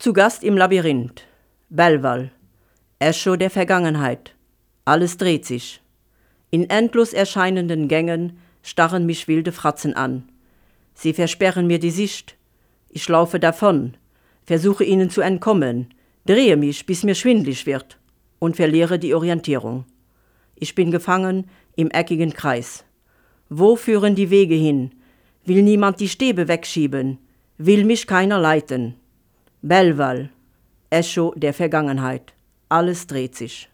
Zu Gast im Labyrinth. Belval. Echo der Vergangenheit. Alles dreht sich. In endlos erscheinenden Gängen starren mich wilde Fratzen an. Sie versperren mir die Sicht. Ich laufe davon, versuche ihnen zu entkommen, drehe mich, bis mir schwindlig wird und verliere die Orientierung. Ich bin gefangen im eckigen Kreis. Wo führen die Wege hin? Will niemand die Stäbe wegschieben? Will mich keiner leiten? Belval, Echo der Vergangenheit. Alles dreht sich.